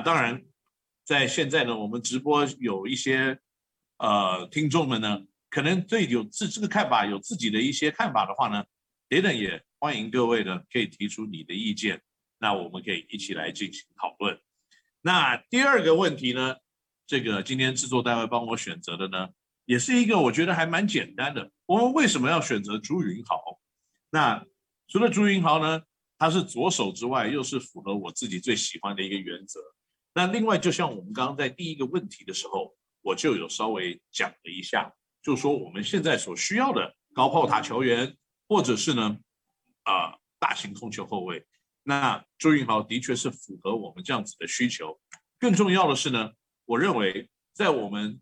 当然，在现在呢，我们直播有一些呃听众们呢，可能对有自这个看法有自己的一些看法的话呢，等等也欢迎各位呢可以提出你的意见，那我们可以一起来进行讨论。那第二个问题呢，这个今天制作单位帮我选择的呢，也是一个我觉得还蛮简单的。我们为什么要选择朱云豪？那除了朱云豪呢，他是左手之外，又是符合我自己最喜欢的一个原则。那另外，就像我们刚刚在第一个问题的时候，我就有稍微讲了一下，就说我们现在所需要的高炮塔球员，或者是呢，啊、大型控球后卫。那朱云豪的确是符合我们这样子的需求。更重要的是呢，我认为在我们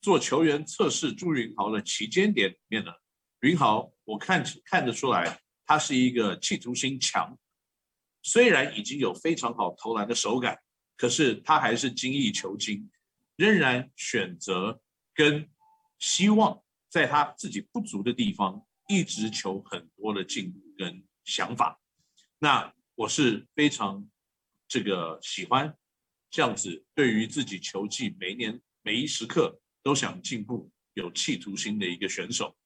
做球员测试朱云豪的期间点里面呢，云豪我看看得出来，他是一个企图心强，虽然已经有非常好投篮的手感，可是他还是精益求精，仍然选择跟希望在他自己不足的地方一直求很多的进步跟想法。那我是非常这个喜欢这样子，对于自己球技每一年每一时刻。都想进步、有企图心的一个选手，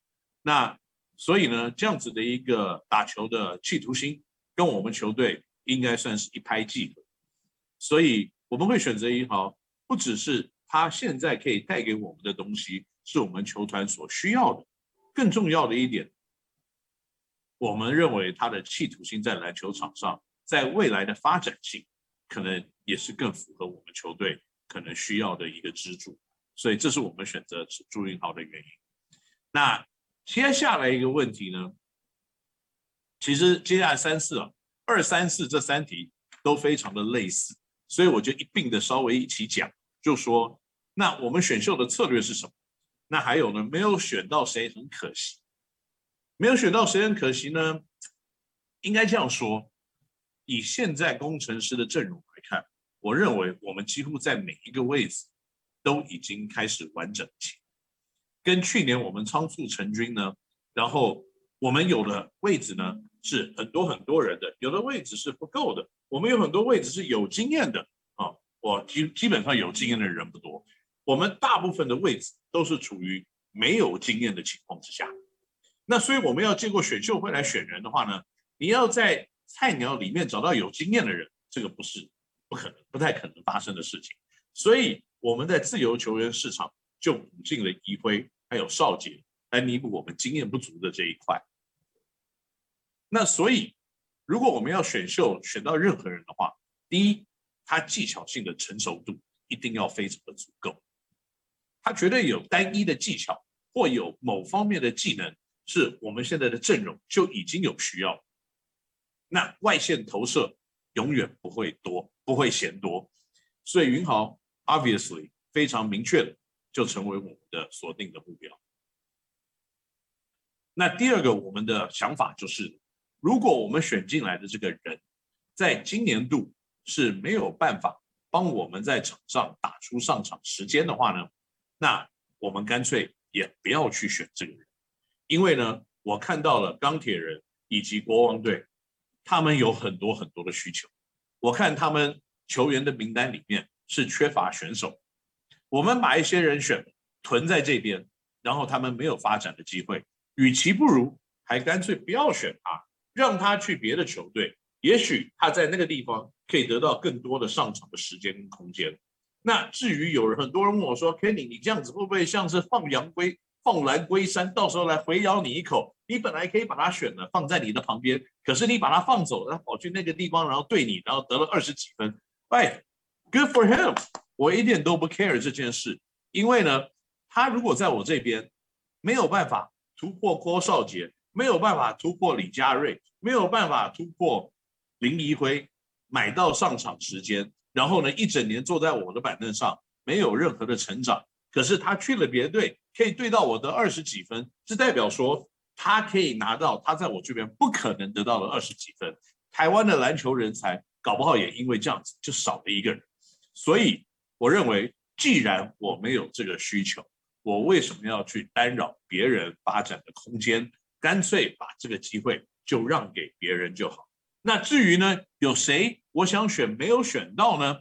那所以呢，这样子的一个打球的企图心，跟我们球队应该算是一拍即合。所以我们会选择云豪，不只是他现在可以带给我们的东西是我们球团所需要的，更重要的一点，我们认为他的企图心在篮球场上，在未来的发展性，可能也是更符合我们球队可能需要的一个支柱。所以这是我们选择朱云豪的原因。那接下来一个问题呢？其实接下来三四啊，二三四这三题都非常的类似，所以我就一并的稍微一起讲，就说那我们选秀的策略是什么？那还有呢，没有选到谁很可惜，没有选到谁很可惜呢？应该这样说，以现在工程师的阵容来看，我认为我们几乎在每一个位置。都已经开始完整起，跟去年我们仓促成军呢，然后我们有的位置呢是很多很多人的，有的位置是不够的，我们有很多位置是有经验的啊，我基基本上有经验的人不多，我们大部分的位置都是处于没有经验的情况之下，那所以我们要经过选秀会来选人的话呢，你要在菜鸟里面找到有经验的人，这个不是不可能，不太可能发生的事情，所以。我们在自由球员市场就补进了怡辉，还有少杰来弥补我们经验不足的这一块。那所以，如果我们要选秀选到任何人的话，第一，他技巧性的成熟度一定要非常的足够，他绝对有单一的技巧或有某方面的技能是我们现在的阵容就已经有需要。那外线投射永远不会多，不会嫌多，所以云豪。Obviously，非常明确的就成为我们的锁定的目标。那第二个，我们的想法就是，如果我们选进来的这个人，在今年度是没有办法帮我们在场上打出上场时间的话呢，那我们干脆也不要去选这个人，因为呢，我看到了钢铁人以及国王队，他们有很多很多的需求，我看他们球员的名单里面。是缺乏选手，我们把一些人选囤在这边，然后他们没有发展的机会，与其不如还干脆不要选他，让他去别的球队，也许他在那个地方可以得到更多的上场的时间跟空间。那至于有人很多人问我说，Kenny，你这样子会不会像是放羊归放狼归山，到时候来回咬你一口？你本来可以把他选了放在你的旁边，可是你把他放走，他跑去那个地方，然后对你，然后得了二十几分，喂。Good for him，我一点都不 care 这件事，因为呢，他如果在我这边没有办法突破郭少杰，没有办法突破李佳瑞，没有办法突破林怡辉，买到上场时间，然后呢，一整年坐在我的板凳上，没有任何的成长。可是他去了别队，可以对到我的二十几分，这代表说他可以拿到他在我这边不可能得到的二十几分。台湾的篮球人才搞不好也因为这样子就少了一个人。所以，我认为，既然我没有这个需求，我为什么要去干扰别人发展的空间？干脆把这个机会就让给别人就好。那至于呢，有谁我想选没有选到呢？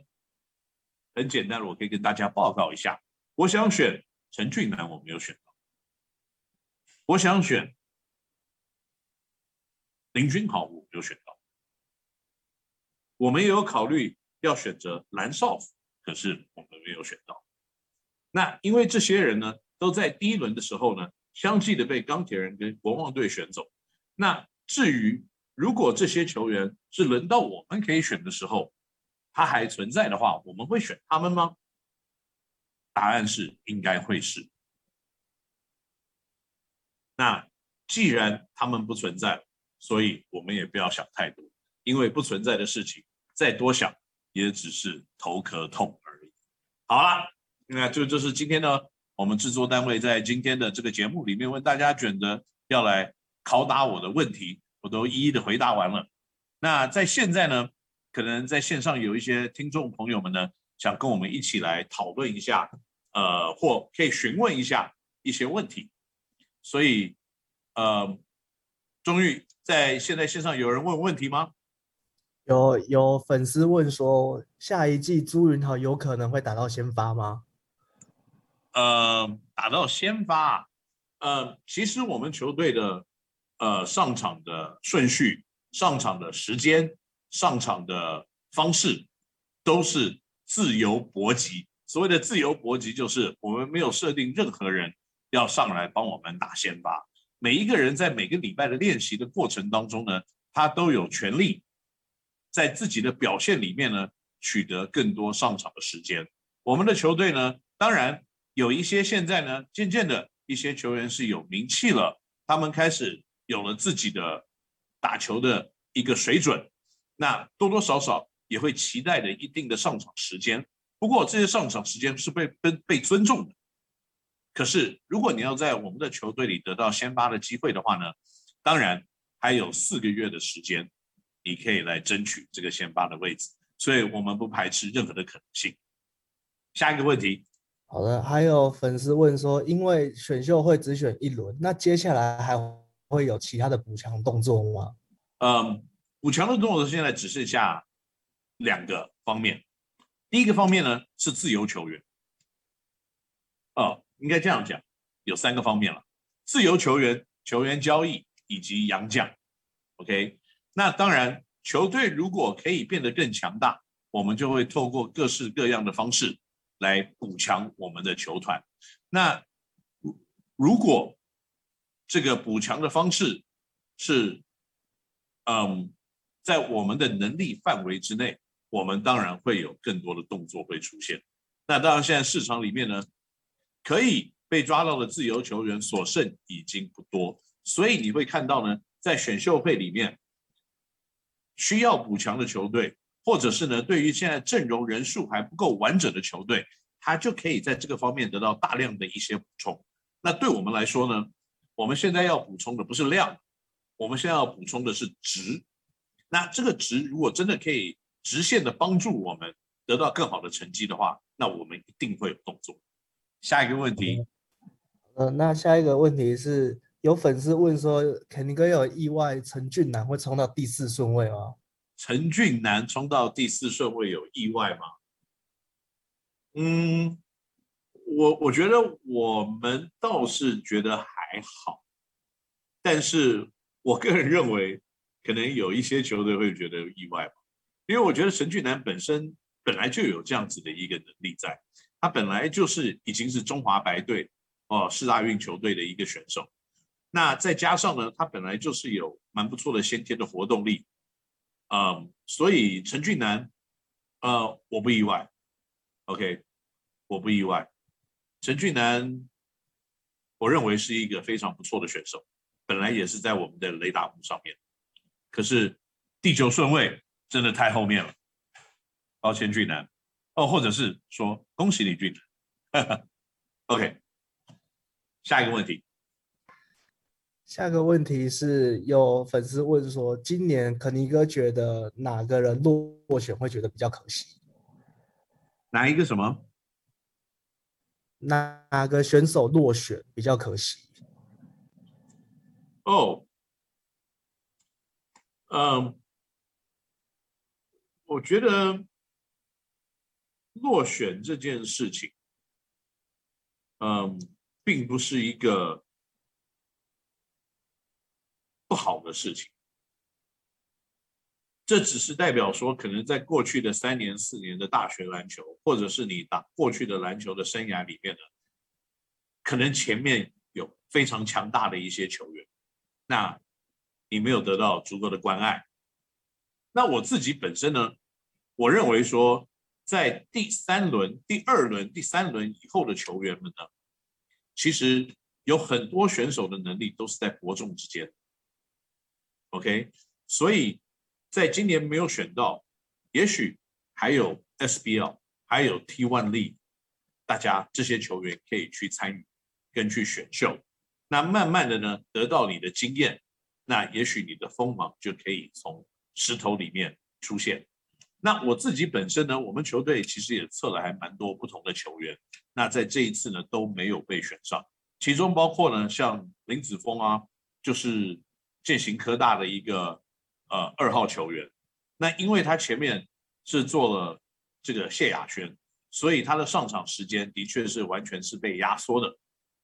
很简单，我可以跟大家报告一下。我想选陈俊南，我没有选到。我想选林君豪，我没有选到。我们也有考虑要选择蓝少辅，可是我们没有选到。那因为这些人呢，都在第一轮的时候呢，相继的被钢铁人跟国王队选走。那至于如果这些球员是轮到我们可以选的时候，他还存在的话，我们会选他们吗？答案是应该会是。那既然他们不存在，所以我们也不要想太多，因为不存在的事情，再多想也只是头壳痛而已。好了，那就这是今天的，我们制作单位在今天的这个节目里面问大家卷的要来拷打我的问题。我都一一的回答完了。那在现在呢，可能在线上有一些听众朋友们呢，想跟我们一起来讨论一下，呃，或可以询问一下一些问题。所以，呃，终于在现在线上有人问问题吗？有有粉丝问说，下一季朱云豪有可能会打到先发吗？呃，打到先发，呃，其实我们球队的。呃，上场的顺序、上场的时间、上场的方式，都是自由搏击。所谓的自由搏击，就是我们没有设定任何人要上来帮我们打先发。每一个人在每个礼拜的练习的过程当中呢，他都有权利在自己的表现里面呢，取得更多上场的时间。我们的球队呢，当然有一些现在呢，渐渐的一些球员是有名气了，他们开始。有了自己的打球的一个水准，那多多少少也会期待着一定的上场时间。不过这些上场时间是被被被尊重的。可是如果你要在我们的球队里得到先发的机会的话呢，当然还有四个月的时间，你可以来争取这个先发的位置。所以我们不排斥任何的可能性。下一个问题。好的，还有粉丝问说，因为选秀会只选一轮，那接下来还？会有其他的补强动作吗？嗯，补强的动作现在只剩下两个方面。第一个方面呢是自由球员。哦，应该这样讲，有三个方面了：自由球员、球员交易以及洋将。OK，那当然，球队如果可以变得更强大，我们就会透过各式各样的方式来补强我们的球团。那如果这个补强的方式是，嗯，在我们的能力范围之内，我们当然会有更多的动作会出现。那当然，现在市场里面呢，可以被抓到的自由球员所剩已经不多，所以你会看到呢，在选秀会里面需要补强的球队，或者是呢，对于现在阵容人数还不够完整的球队，他就可以在这个方面得到大量的一些补充。那对我们来说呢？我们现在要补充的不是量，我们现在要补充的是值。那这个值如果真的可以直线的帮助我们得到更好的成绩的话，那我们一定会有动作。下一个问题，呃，那下一个问题是有粉丝问说，肯尼哥有意外陈俊南会冲到第四顺位吗？陈俊南冲到第四顺位有意外吗？嗯，我我觉得我们倒是觉得。还好，但是我个人认为，可能有一些球队会觉得意外吧，因为我觉得陈俊南本身本来就有这样子的一个能力在，他本来就是已经是中华白队哦四大运球队的一个选手，那再加上呢，他本来就是有蛮不错的先天的活动力，嗯，所以陈俊南，呃，我不意外，OK，我不意外，陈俊南。我认为是一个非常不错的选手，本来也是在我们的雷达簿上面，可是第九顺位真的太后面了，抱歉俊男，哦，或者是说恭喜你俊男，OK，下一个问题，下一个问题是有粉丝问说，今年肯尼哥觉得哪个人落选会觉得比较可惜？哪一个什么？哪个选手落选比较可惜？哦，嗯，我觉得落选这件事情，嗯，并不是一个不好的事情。这只是代表说，可能在过去的三年、四年的大学篮球，或者是你打过去的篮球的生涯里面呢，可能前面有非常强大的一些球员，那你没有得到足够的关爱。那我自己本身呢，我认为说，在第三轮、第二轮、第三轮以后的球员们呢，其实有很多选手的能力都是在伯仲之间。OK，所以在今年没有选到，也许还有 SBL，还有 T1 League，大家这些球员可以去参与。跟去选秀，那慢慢的呢，得到你的经验，那也许你的锋芒就可以从石头里面出现。那我自己本身呢，我们球队其实也测了还蛮多不同的球员，那在这一次呢都没有被选上，其中包括呢像林子峰啊，就是健行科大的一个呃二号球员，那因为他前面是做了这个谢亚轩，所以他的上场时间的确是完全是被压缩的。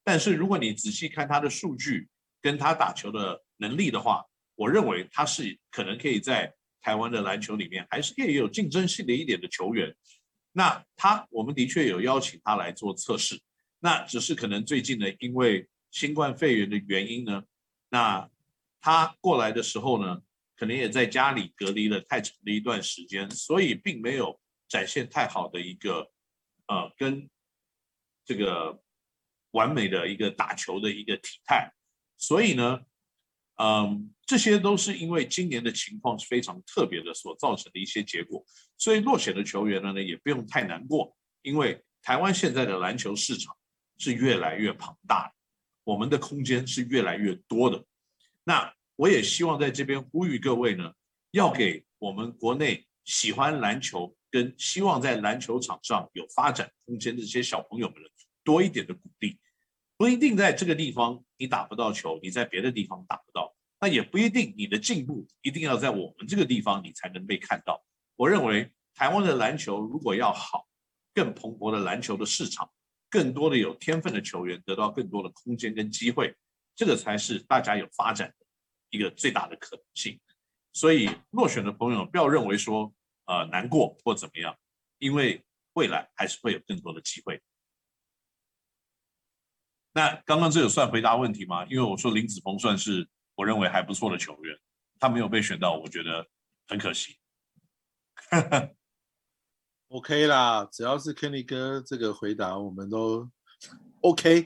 但是如果你仔细看他的数据跟他打球的能力的话，我认为他是可能可以在台湾的篮球里面还是可以有竞争性的一点的球员。那他我们的确有邀请他来做测试，那只是可能最近呢，因为新冠肺炎的原因呢，那他过来的时候呢，可能也在家里隔离了太长的一段时间，所以并没有展现太好的一个呃跟这个。完美的一个打球的一个体态，所以呢，嗯，这些都是因为今年的情况是非常特别的所造成的一些结果。所以落选的球员呢，也不用太难过，因为台湾现在的篮球市场是越来越庞大，我们的空间是越来越多的。那我也希望在这边呼吁各位呢，要给我们国内喜欢篮球跟希望在篮球场上有发展空间的这些小朋友们多一点的鼓励。不一定在这个地方你打不到球，你在别的地方打不到，那也不一定你的进步一定要在我们这个地方你才能被看到。我认为台湾的篮球如果要好，更蓬勃的篮球的市场，更多的有天分的球员得到更多的空间跟机会，这个才是大家有发展的一个最大的可能性。所以落选的朋友不要认为说呃难过或怎么样，因为未来还是会有更多的机会。那刚刚这有算回答问题吗？因为我说林子峰算是我认为还不错的球员，他没有被选到，我觉得很可惜。OK 啦，只要是 Kenny 哥这个回答，我们都 OK。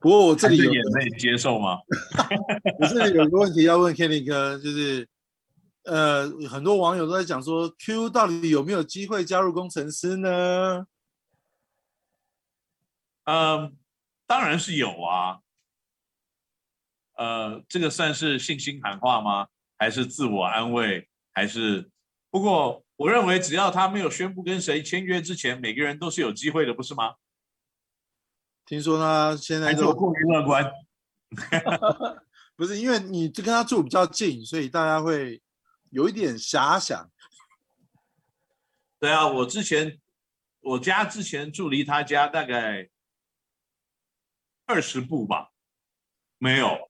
不过我这里有也可以接受吗？我这里有个问题要问 Kenny 哥，就是呃，很多网友都在讲说，Q 到底有没有机会加入工程师呢？嗯。当然是有啊，呃，这个算是信心喊话吗？还是自我安慰？还是？不过我认为，只要他没有宣布跟谁签约之前，每个人都是有机会的，不是吗？听说他现在就过于乐观，不是因为你就跟他住比较近，所以大家会有一点遐想。对啊，我之前我家之前住离他家大概。二十步吧，没有，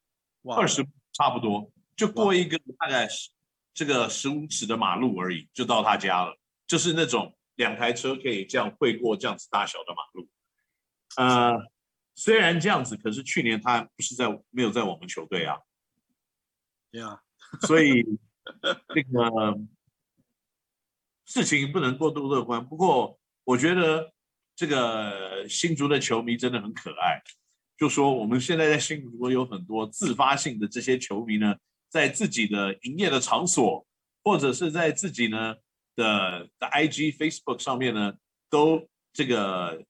二十步差不多，就过一个大概是这个十五尺的马路而已，就到他家了。就是那种两台车可以这样会过这样子大小的马路。呃，虽然这样子，可是去年他不是在没有在我们球队啊。对啊，所以这个事情不能过度乐观。不过我觉得这个新竹的球迷真的很可爱。就说我们现在在新竹有很多自发性的这些球迷呢，在自己的营业的场所，或者是在自己呢的的 IG、Facebook 上面呢，都这个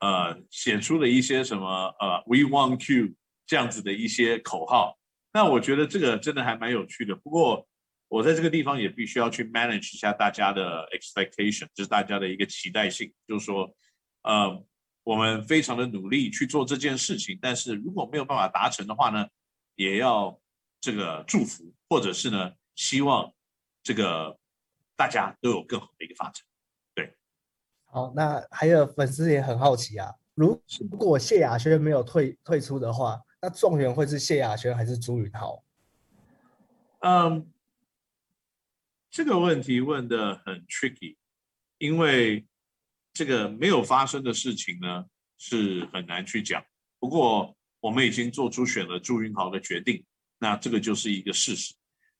呃写出了一些什么呃 We want Q 这样子的一些口号。那我觉得这个真的还蛮有趣的。不过我在这个地方也必须要去 manage 一下大家的 expectation，就是大家的一个期待性，就是说呃。我们非常的努力去做这件事情，但是如果没有办法达成的话呢，也要这个祝福，或者是呢，希望这个大家都有更好的一个发展。对，好，那还有粉丝也很好奇啊，如如果谢亚轩没有退退出的话，那状元会是谢亚轩还是朱云豪？嗯，这个问题问的很 tricky，因为这个没有发生的事情呢，是很难去讲。不过我们已经做出选了朱云豪的决定，那这个就是一个事实。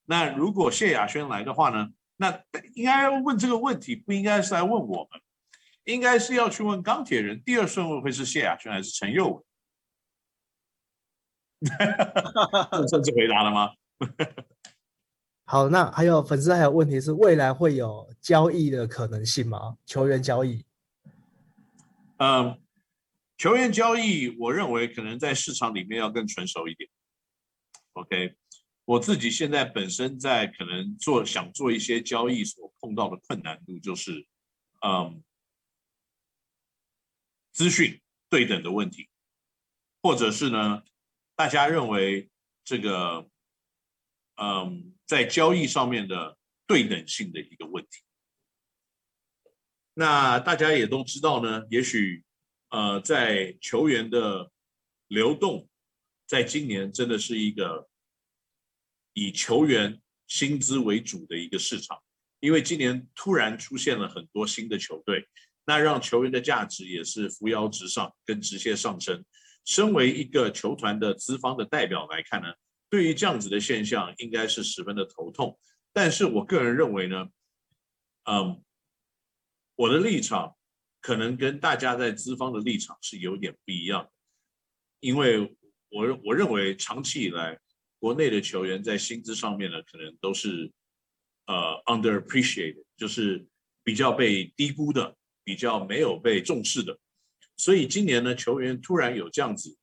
那如果谢亚轩来的话呢，那应该要问这个问题，不应该是来问我们，应该是要去问钢铁人，第二顺位会是谢亚轩还是陈佑文？这是回答了吗？好，那还有粉丝还有问题是，未来会有交易的可能性吗？球员交易？嗯，球员交易，我认为可能在市场里面要更成熟一点。OK，我自己现在本身在可能做想做一些交易所碰到的困难度就是，嗯，资讯对等的问题，或者是呢，大家认为这个，嗯。在交易上面的对等性的一个问题，那大家也都知道呢。也许，呃，在球员的流动，在今年真的是一个以球员薪资为主的一个市场，因为今年突然出现了很多新的球队，那让球员的价值也是扶摇直上，跟直线上升。身为一个球团的资方的代表来看呢。对于这样子的现象，应该是十分的头痛。但是我个人认为呢，嗯，我的立场可能跟大家在资方的立场是有点不一样的，因为我我认为长期以来，国内的球员在薪资上面呢，可能都是呃 underappreciated，就是比较被低估的，比较没有被重视的。所以今年呢，球员突然有这样子，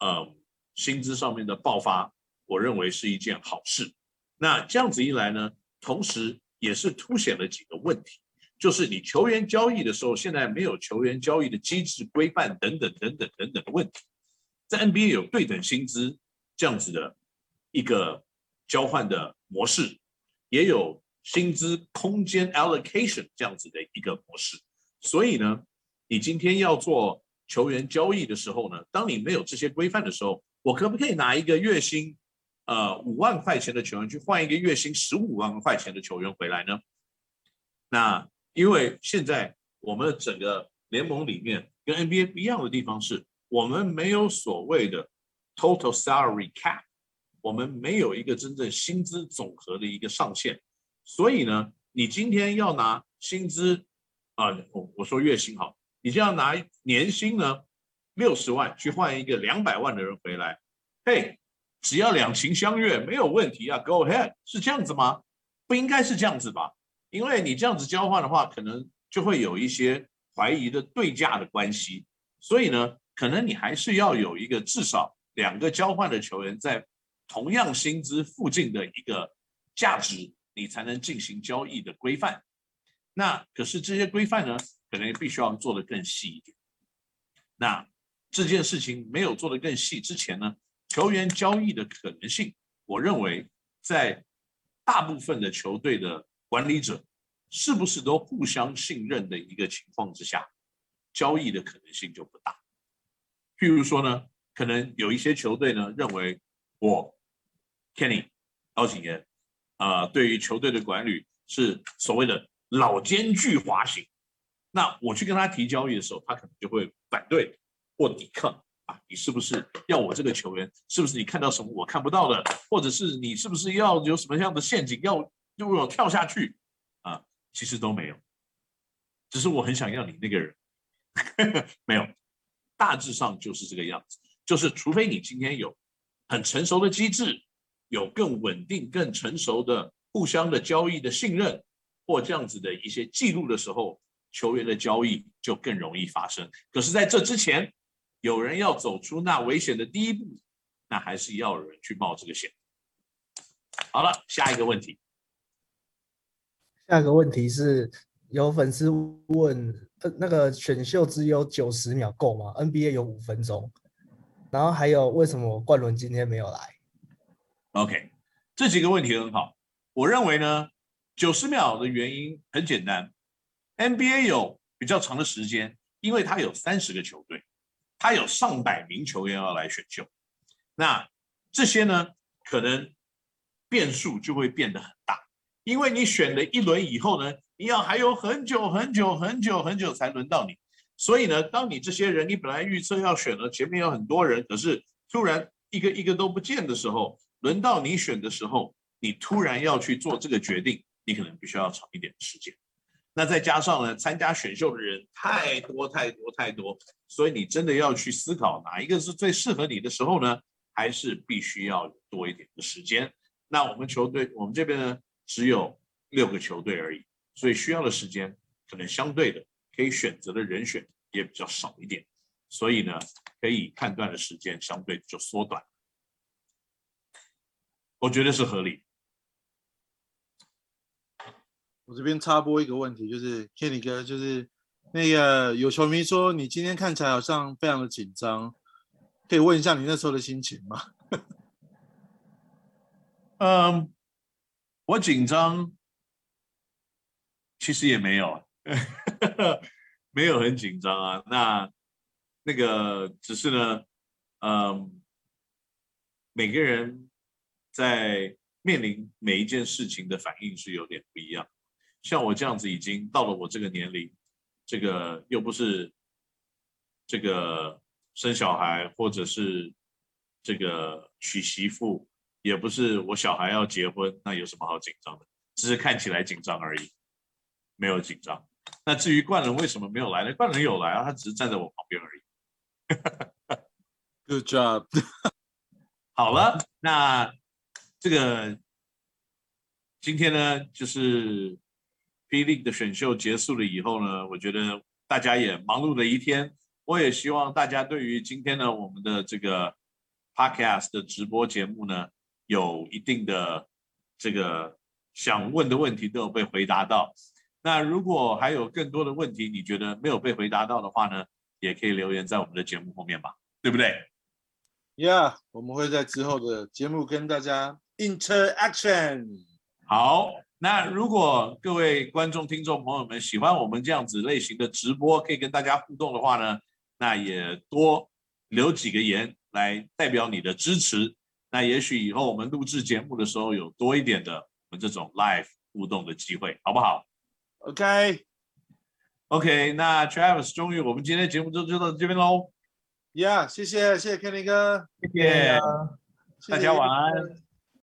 呃，薪资上面的爆发。我认为是一件好事。那这样子一来呢，同时也是凸显了几个问题，就是你球员交易的时候，现在没有球员交易的机制规范等等等等等等的问题。在 NBA 有对等薪资这样子的一个交换的模式，也有薪资空间 allocation 这样子的一个模式。所以呢，你今天要做球员交易的时候呢，当你没有这些规范的时候，我可不可以拿一个月薪？呃，五万块钱的球员去换一个月薪十五万块钱的球员回来呢？那因为现在我们整个联盟里面跟 NBA 不一样的地方是，我们没有所谓的 total salary cap，我们没有一个真正薪资总和的一个上限。所以呢，你今天要拿薪资啊，我、我说月薪好，你就要拿年薪呢六十万去换一个两百万的人回来，嘿。只要两情相悦，没有问题啊，Go ahead，是这样子吗？不应该是这样子吧？因为你这样子交换的话，可能就会有一些怀疑的对价的关系。所以呢，可能你还是要有一个至少两个交换的球员在同样薪资附近的一个价值，你才能进行交易的规范。那可是这些规范呢，可能必须要做得更细一点。那这件事情没有做得更细之前呢，球员交易的可能性，我认为在大部分的球队的管理者是不是都互相信任的一个情况之下，交易的可能性就不大。譬如说呢，可能有一些球队呢认为我 Kenny 高景言啊，对于球队的管理是所谓的老奸巨猾型，那我去跟他提交易的时候，他可能就会反对或抵抗。啊，你是不是要我这个球员？是不是你看到什么我看不到的？或者是你是不是要有什么样的陷阱要就我跳下去？啊，其实都没有，只是我很想要你那个人，没有，大致上就是这个样子。就是除非你今天有很成熟的机制，有更稳定、更成熟的互相的交易的信任，或这样子的一些记录的时候，球员的交易就更容易发生。可是在这之前，有人要走出那危险的第一步，那还是要有人去冒这个险。好了，下一个问题。下一个问题是有粉丝问：那个选秀只有九十秒够吗？NBA 有五分钟。然后还有为什么冠伦今天没有来？OK，这几个问题很好。我认为呢，九十秒的原因很简单，NBA 有。比较长的时间，因为他有三十个球队，他有上百名球员要来选秀，那这些呢，可能变数就会变得很大，因为你选了一轮以后呢，你要还有很久很久很久很久才轮到你，所以呢，当你这些人你本来预测要选了，前面有很多人，可是突然一个一个都不见的时候，轮到你选的时候，你突然要去做这个决定，你可能必须要长一点时间。那再加上呢，参加选秀的人太多太多太多，所以你真的要去思考哪一个是最适合你的时候呢？还是必须要多一点的时间。那我们球队，我们这边呢，只有六个球队而已，所以需要的时间可能相对的可以选择的人选也比较少一点，所以呢，可以判断的时间相对就缩短。我觉得是合理。我这边插播一个问题，就是 Kenny 哥，就是那个有球迷说你今天看起来好像非常的紧张，可以问一下你那时候的心情吗？嗯，我紧张，其实也没有，没有很紧张啊。那那个只是呢，嗯，每个人在面临每一件事情的反应是有点不一样。像我这样子已经到了我这个年龄，这个又不是这个生小孩，或者是这个娶媳妇，也不是我小孩要结婚，那有什么好紧张的？只是看起来紧张而已，没有紧张。那至于冠伦为什么没有来呢？冠伦有来啊，他只是站在我旁边而已。Good job。好了，那这个今天呢，就是。P-League 的选秀结束了以后呢，我觉得大家也忙碌了一天。我也希望大家对于今天呢我们的这个 Podcast 的直播节目呢，有一定的这个想问的问题都有被回答到。那如果还有更多的问题，你觉得没有被回答到的话呢，也可以留言在我们的节目后面吧，对不对？Yeah，我们会在之后的节目跟大家 interaction。好。那如果各位观众、听众朋友们喜欢我们这样子类型的直播，可以跟大家互动的话呢，那也多留几个言来代表你的支持。那也许以后我们录制节目的时候有多一点的我们这种 live 互动的机会，好不好？OK，OK，、okay. okay, 那 Travis，终于我们今天的节目就就到这边喽。Yeah，谢谢谢谢 Kenny 哥，谢谢，大家晚安。